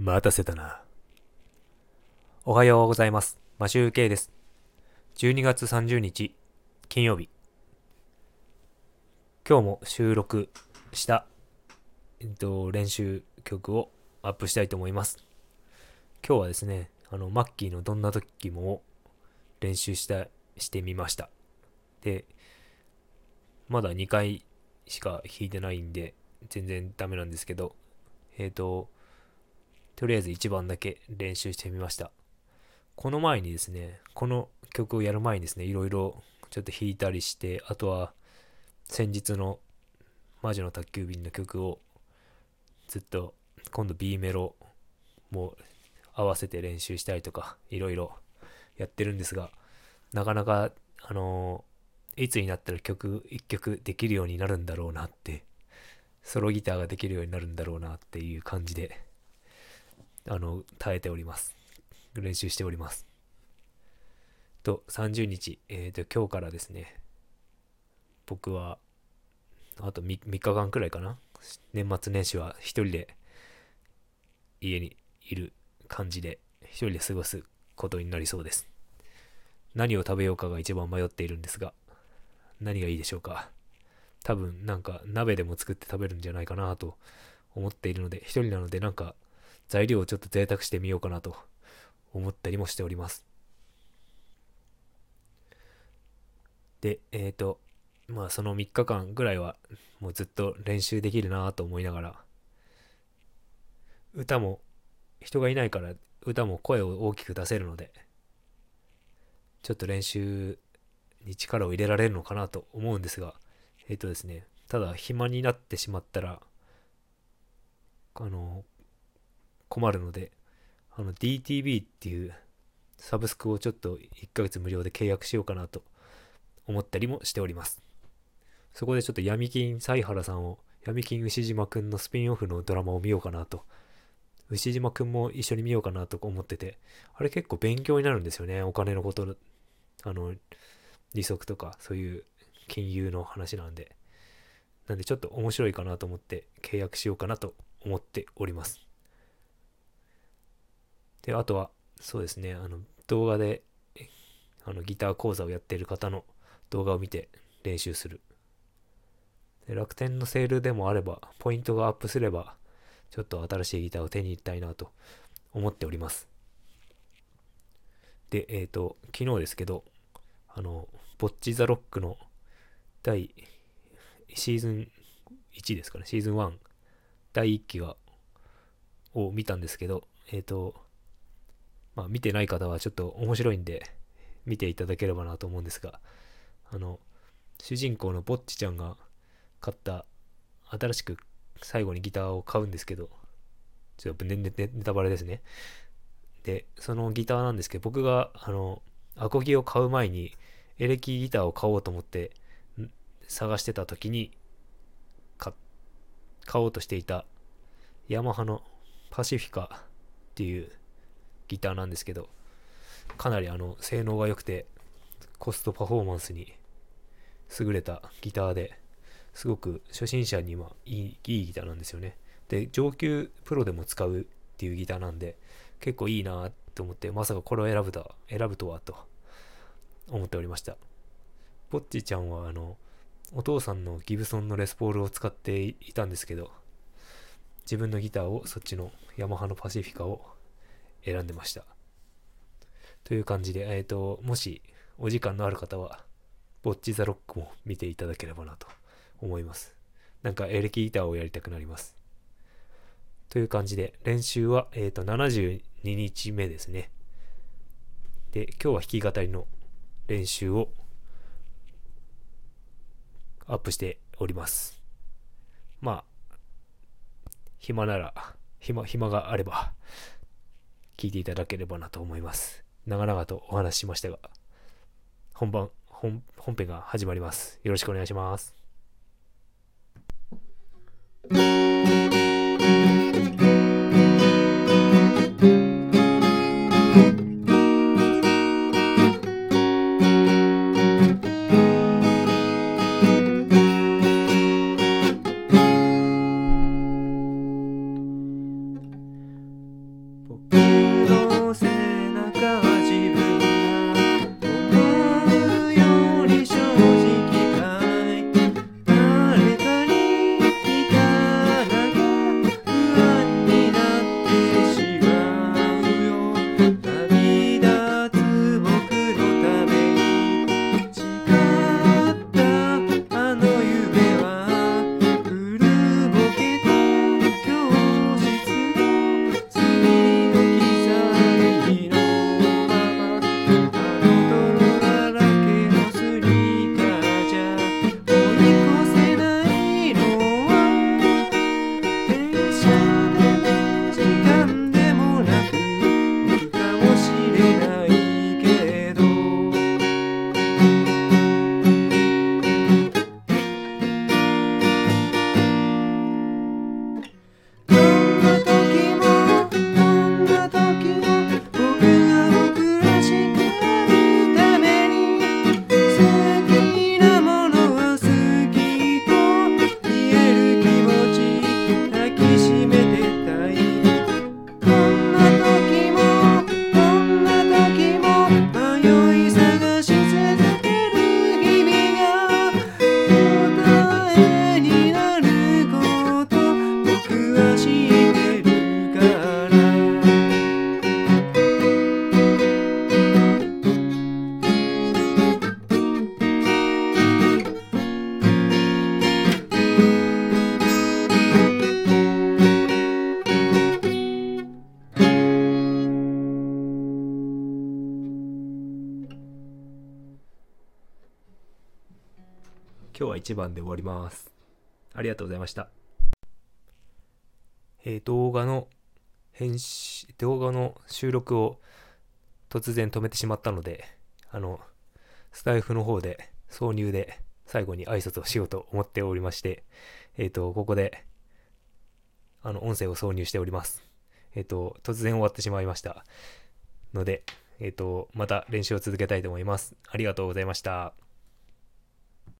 待たせたな。おはようございます。マシューケイです。12月30日、金曜日。今日も収録した、えっと、練習曲をアップしたいと思います。今日はですね、あの、マッキーのどんな時も練習した、してみました。で、まだ2回しか弾いてないんで、全然ダメなんですけど、えっ、と、とりあえず1番だけ練習してみました。この前にですね、この曲をやる前にですね、いろいろちょっと弾いたりして、あとは先日の魔女の宅急便の曲をずっと今度 B メロも合わせて練習したりとか、いろいろやってるんですが、なかなか、あのーいつになったら曲一曲できるようになるんだろうなって、ソロギターができるようになるんだろうなっていう感じで、あの、耐えております。練習しております。と、30日、えっ、と、今日からですね、僕は、あと 3, 3日間くらいかな。年末年始は一人で家にいる感じで、一人で過ごすことになりそうです。何を食べようかが一番迷っているんですが、何がいいでしょうか。多分なんか鍋でも作って食べるんじゃないかなと思っているので、一人なのでなんか材料をちょっと贅沢してみようかなと思ったりもしております。で、えっ、と、まあその3日間ぐらいはもうずっと練習できるなと思いながら、歌も人がいないから歌も声を大きく出せるので、ちょっと練習に力を入れられるのかなと思うんですが、えっ、とですね、ただ暇になってしまったら、あの、困るので、あの DTV っていうサブスクをちょっと1ヶ月無料で契約しようかなと思ったりもしております。そこでちょっと闇金犀原さんを、闇金牛島くんのスピンオフのドラマを見ようかなと。牛島くんも一緒に見ようかなと思ってて、あれ結構勉強になるんですよね、お金のこと、あの、利息とかそういう金融の話なんで。なんでちょっと面白いかなと思って契約しようかなと思っております。で、あとは、そうですね、あの、動画で、あの、ギター講座をやっている方の動画を見て練習する。で楽天のセールでもあれば、ポイントがアップすれば、ちょっと新しいギターを手に入れたいなと思っております。で、えっ、と、昨日ですけど、あの、ボッチ・ザ・ロックの第シーズン1ですかね、シーズン1、第1期が、を見たんですけど、えっ、と、まあ見てない方はちょっと面白いんで、見ていただければなと思うんですが、あの、主人公のボッチちゃんが買った、新しく最後にギターを買うんですけど、ちょっとネネネタバレですね。で、そのギターなんですけど、僕が、あの、アコギを買う前に、エレキギターを買おうと思って探してた時に買おうとしていたヤマハのパシフィカっていうギターなんですけどかなりあの性能が良くてコストパフォーマンスに優れたギターですごく初心者にはいいいいギターなんですよねで上級プロでも使うっていうギターなんで結構いいなと思ってまさかこれを選ぶと選ぶとはと思っておりました。ポッチちゃんはあの、お父さんのギブソンのレスポールを使っていたんですけど、自分のギターをそっちのヤマハのパシフィカを選んでました。という感じで、えっ、と、もしお時間のある方は、ボッチザロックも見ていただければなと思います。なんかエレキギターをやりたくなります。という感じで、練習は、えっ、と、72日目ですね。で、今日は弾き語りの練習をアップしております。まあ、暇なら、暇、暇があれば、聞いていただければなと思います。長々とお話ししましたが、本番、本、本編が始まります。よろしくお願いします。今日は1番で終わります。ありがとうございました。えー動画の編集、動画の収録を突然止めてしまったので、あの、スタイフの方で挿入で最後に挨拶をしようと思っておりまして、えっ、と、ここで、あの、音声を挿入しております。えっ、と、突然終わってしまいました。ので、えっ、と、また練習を続けたいと思います。ありがとうございました。